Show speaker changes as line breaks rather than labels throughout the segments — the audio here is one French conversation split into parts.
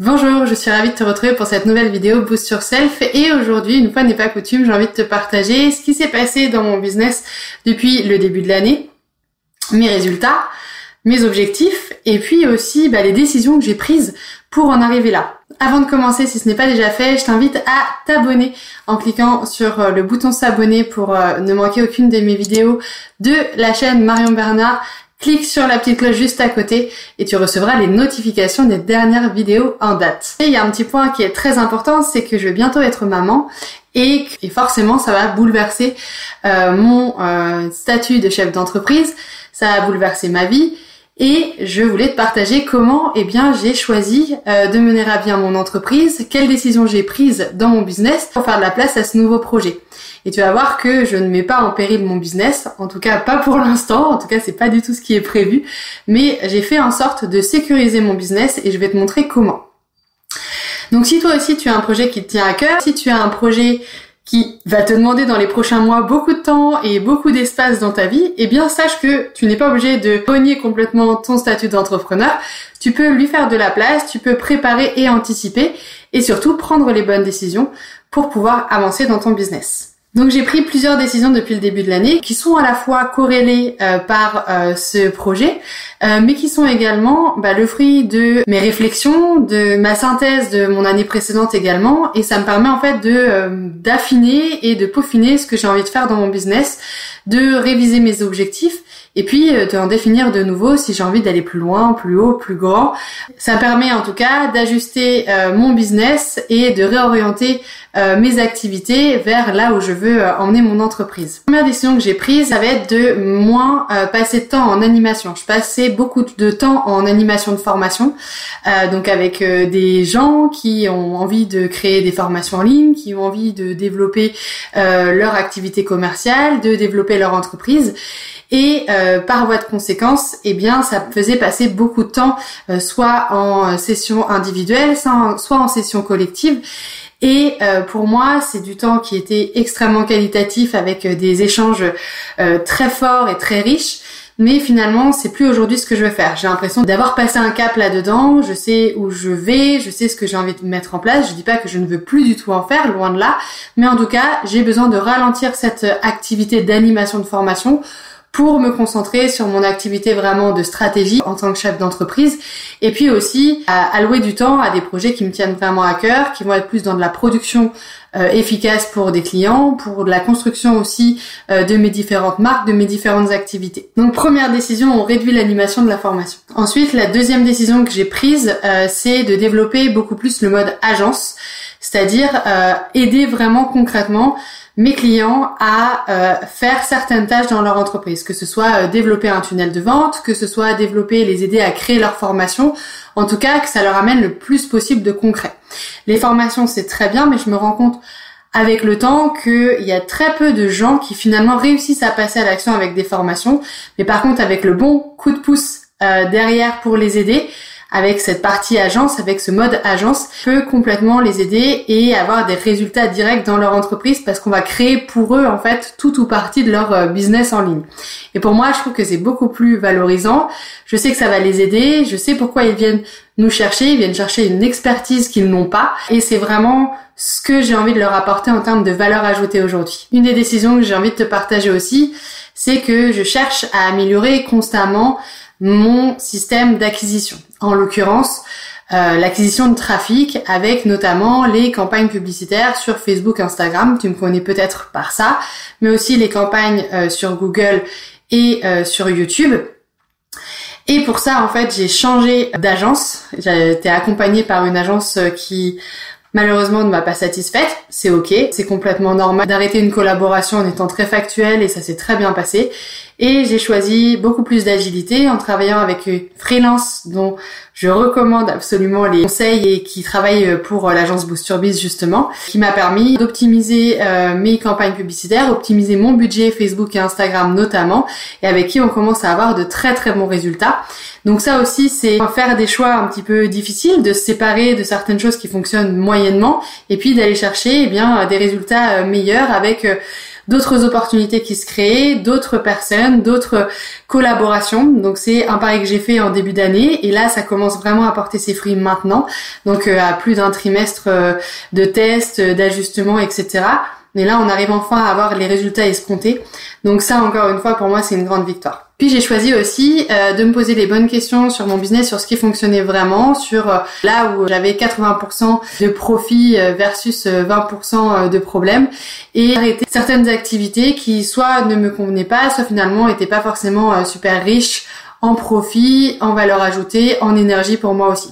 Bonjour, je suis ravie de te retrouver pour cette nouvelle vidéo Boost Yourself et aujourd'hui, une fois n'est pas coutume, j'ai envie de te partager ce qui s'est passé dans mon business depuis le début de l'année, mes résultats, mes objectifs et puis aussi bah, les décisions que j'ai prises pour en arriver là. Avant de commencer, si ce n'est pas déjà fait, je t'invite à t'abonner en cliquant sur euh, le bouton s'abonner pour euh, ne manquer aucune de mes vidéos de la chaîne Marion Bernard clique sur la petite cloche juste à côté et tu recevras les notifications des dernières vidéos en date. Et il y a un petit point qui est très important, c'est que je vais bientôt être maman et, forcément ça va bouleverser euh, mon euh, statut de chef d'entreprise, ça va bouleverser ma vie et je voulais te partager comment eh bien j'ai choisi euh, de mener à bien mon entreprise, quelles décisions j'ai prises dans mon business pour faire de la place à ce nouveau projet. Et tu vas voir que je ne mets pas en péril mon business, en tout cas pas pour l'instant, en tout cas c'est pas du tout ce qui est prévu, mais j'ai fait en sorte de sécuriser mon business et je vais te montrer comment. Donc si toi aussi tu as un projet qui te tient à cœur, si tu as un projet qui va te demander dans les prochains mois beaucoup de temps et beaucoup d'espace dans ta vie, eh bien sache que tu n'es pas obligé de renier complètement ton statut d'entrepreneur. Tu peux lui faire de la place, tu peux préparer et anticiper et surtout prendre les bonnes décisions pour pouvoir avancer dans ton business. Donc j'ai pris plusieurs décisions depuis le début de l'année qui sont à la fois corrélées euh, par euh, ce projet, euh, mais qui sont également bah, le fruit de mes réflexions, de ma synthèse de mon année précédente également, et ça me permet en fait de d'affiner et de peaufiner ce que j'ai envie de faire dans mon business, de réviser mes objectifs et puis d'en définir de nouveau si j'ai envie d'aller plus loin, plus haut, plus grand. Ça permet en tout cas d'ajuster mon business et de réorienter euh, mes activités vers là où je veux euh, emmener mon entreprise. La première décision que j'ai prise, ça va être de moins euh, passer de temps en animation. Je passais beaucoup de temps en animation de formation, donc avec des gens qui ont envie de créer des formations en ligne, qui ont envie de développer leur activité commerciale, de développer leur entreprise. Et par voie de conséquence, eh bien, ça me faisait passer beaucoup de temps, soit en session individuelle, soit en session collective. Et euh, pour moi, c'est du temps qui était extrêmement qualitatif avec euh, des échanges euh, très forts et très riches. Mais finalement, c'est plus aujourd'hui ce que je veux faire. J'ai l'impression d'avoir passé un cap là-dedans. Je sais où je vais, je sais ce que j'ai envie de mettre en place. Je dis pas que je ne veux plus du tout en faire, loin de là. Mais en tout cas, j'ai besoin de ralentir cette activité d'animation de formation pour me concentrer sur mon activité vraiment de stratégie en tant que chef d'entreprise et puis aussi allouer du temps à des projets qui me tiennent vraiment à cœur, qui vont être plus dans de la production euh, efficace pour des clients, pour la construction aussi euh, de mes différentes marques, de mes différentes activités. Donc première décision, on réduit l'animation de la formation. Ensuite, la deuxième décision que j'ai prise, euh, c'est de développer beaucoup plus le mode agence, c'est-à-dire aider vraiment concrètement mes clients à euh, faire certaines tâches dans leur entreprise, que ce soit euh, développer un tunnel de vente, que ce soit développer, les aider à créer leur formation, en tout cas que ça leur amène le plus possible de concret. Les formations c'est très bien, mais je me rends compte avec le temps qu'il y a très peu de gens qui finalement réussissent à passer à l'action avec des formations, mais par contre avec le bon coup de pouce euh, derrière pour les aider, avec cette partie agence, avec ce mode agence, peut complètement les aider et avoir des résultats directs dans leur entreprise parce qu'on va créer pour eux en fait tout ou partie de leur euh, business en ligne. Et pour moi, je trouve que c'est beaucoup plus valorisant. Je sais que ça va les aider, je sais pourquoi ils viennent nous chercher, ils viennent chercher une expertise qu'ils n'ont pas et c'est vraiment ce que j'ai envie de leur apporter en termes de valeur ajoutée aujourd'hui. Une des décisions que j'ai envie de te partager aussi, c'est que je cherche à améliorer constamment mon système d'acquisition. En l'occurrence, euh, l'acquisition de trafic avec notamment les campagnes publicitaires sur Facebook, Instagram, tu me connais peut-être par ça, mais aussi les campagnes euh, sur Google et euh, sur YouTube. Et pour ça, en fait, j'ai changé d'agence. J'ai été accompagnée par une agence qui malheureusement ne m'a pas satisfaite. C'est ok, c'est complètement normal d'arrêter une collaboration en étant très factuel et ça s'est très bien passé. Et j'ai choisi beaucoup plus d'agilité en travaillant avec une freelance dont je recommande absolument les conseils et qui travaille pour l'agence Boosterbiz justement, qui m'a permis d'optimiser euh, mes campagnes publicitaires, optimiser mon budget Facebook et Instagram notamment, et avec qui on commence à avoir de très très bons résultats. Donc ça aussi, c'est faire des choix un petit peu difficiles, de se séparer de certaines choses qui fonctionnent moyennement, et puis d'aller chercher eh bien des résultats euh, meilleurs avec euh, d'autres opportunités qui se créent, d'autres personnes, d'autres collaborations. Donc c'est un pari que j'ai fait en début d'année et là ça commence vraiment à porter ses fruits maintenant. Donc euh, à plus d'un trimestre de tests, d'ajustements, etc. Mais là on arrive enfin à avoir les résultats escomptés. Donc ça encore une fois pour moi c'est une grande victoire. Puis j'ai choisi aussi euh, de me poser les bonnes questions sur mon business, sur ce qui fonctionnait vraiment, sur euh, là où j'avais 80% de profit euh, versus 20% de problèmes, et arrêter certaines activités qui soit ne me convenaient pas, soit finalement n'étaient pas forcément super riches en profit, en valeur ajoutée, en énergie pour moi aussi.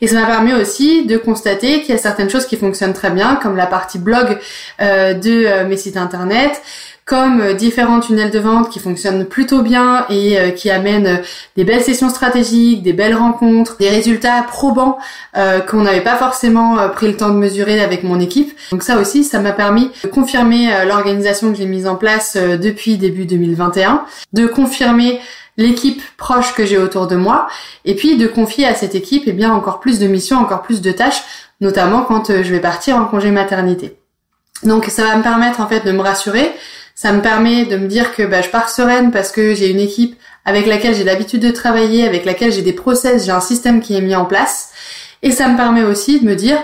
Et ça m'a permis aussi de constater qu'il y a certaines choses qui fonctionnent très bien, comme la partie blog de mes sites internet, comme euh, différents tunnels de vente qui fonctionnent plutôt bien et euh, qui amènent euh, des belles sessions stratégiques, des belles rencontres, des résultats probants qu'on n'avait pas forcément pris le temps de mesurer avec mon équipe. Donc ça aussi, ça m'a permis de confirmer l'organisation que j'ai mise en place depuis début 2021, de confirmer l'équipe proche que j'ai autour de moi et puis de confier à cette équipe eh bien encore plus de missions, encore plus de tâches, notamment quand je vais partir en congé maternité. Donc ça va me permettre en fait de me rassurer, ça me permet de me dire que bah, je pars sereine parce que j'ai une équipe avec laquelle j'ai l'habitude de travailler, avec laquelle j'ai des process, j'ai un système qui est mis en place. Et ça me permet aussi de me dire,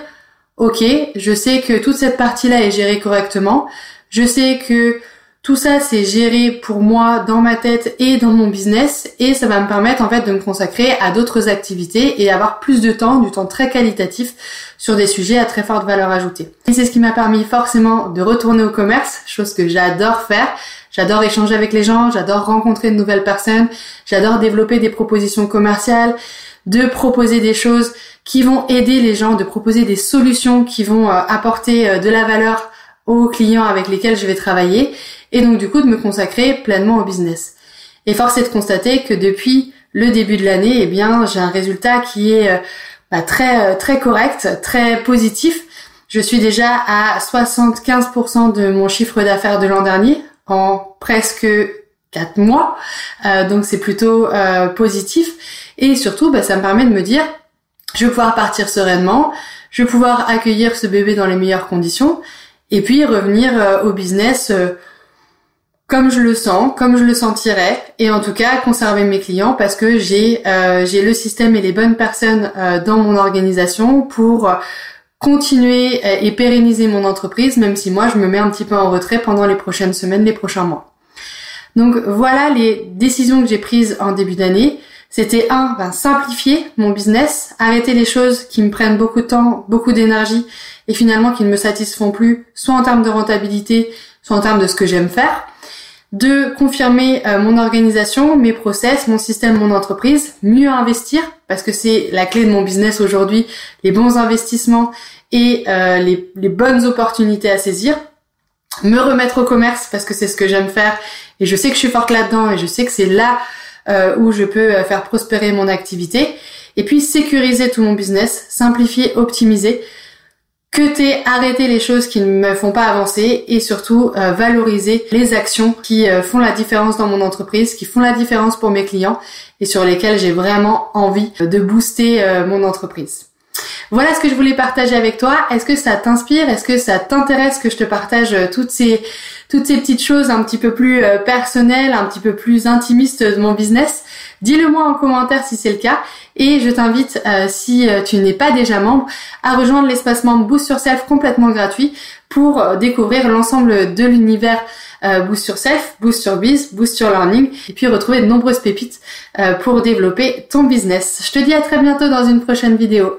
ok, je sais que toute cette partie-là est gérée correctement. Je sais que tout ça, c'est géré pour moi dans ma tête et dans mon business et ça va me permettre en fait de me consacrer à d'autres activités et avoir plus de temps, du temps très qualitatif sur des sujets à très forte valeur ajoutée. Et c'est ce qui m'a permis forcément de retourner au commerce, chose que j'adore faire. J'adore échanger avec les gens, j'adore rencontrer de nouvelles personnes, j'adore développer des propositions commerciales, de proposer des choses qui vont aider les gens, de proposer des solutions qui vont euh, apporter euh, de la valeur aux clients avec lesquels je vais travailler et donc du coup de me consacrer pleinement au business. Et force est de constater que depuis le début de l'année, eh bien, j'ai un résultat qui est euh, bah, très euh, très correct, très positif. Je suis déjà à 75% de mon chiffre d'affaires de l'an dernier en presque 4 mois, euh, donc c'est plutôt positif. Et surtout, bah, ça me permet de me dire, je vais pouvoir partir sereinement, je vais pouvoir accueillir ce bébé dans les meilleures conditions, et puis revenir au business comme je le sens, comme je le sentirais, et en tout cas conserver mes clients parce que j'ai euh, j'ai le système et les bonnes personnes euh, dans mon organisation pour continuer euh, et pérenniser mon entreprise, même si moi je me mets un petit peu en retrait pendant les prochaines semaines, les prochains mois. Donc voilà les décisions que j'ai prises en début d'année. C'était un, ben, simplifier mon business, arrêter les choses qui me prennent beaucoup de temps, beaucoup d'énergie et finalement qui ne me satisfont plus, soit en termes de rentabilité, soit en termes de ce que j'aime faire de confirmer euh, mon organisation, mes process, mon système, mon entreprise, mieux investir parce que c'est la clé de mon business aujourd'hui, les bons investissements et euh, les, bonnes opportunités à saisir, me remettre au commerce parce que c'est ce que j'aime faire et je sais que je suis forte là-dedans et je sais que c'est là euh, où je peux faire prospérer mon activité. Et puis sécuriser tout mon business, simplifier, optimiser que t'aies arrêté les choses qui ne me font pas avancer et surtout euh, valoriser les actions qui euh, font la différence dans mon entreprise, qui font la différence pour mes clients et sur lesquelles j'ai vraiment envie de booster euh, mon entreprise. Voilà ce que je voulais partager avec toi. Est-ce que ça t'inspire? Est-ce que ça t'intéresse que je te partage toutes ces toutes ces petites choses un petit peu plus personnelles, un petit peu plus intimistes de mon business? Dis-le moi en commentaire si c'est le cas. Et je t'invite, euh, si euh, tu n'es pas déjà membre, à rejoindre l'espace membre Boost Yourself complètement gratuit pour euh, découvrir l'ensemble de l'univers Boost Yourself, Boost Your Biz, Boost Your Learning et puis retrouver de nombreuses pépites pour développer ton business. Je te dis à très bientôt dans une prochaine vidéo.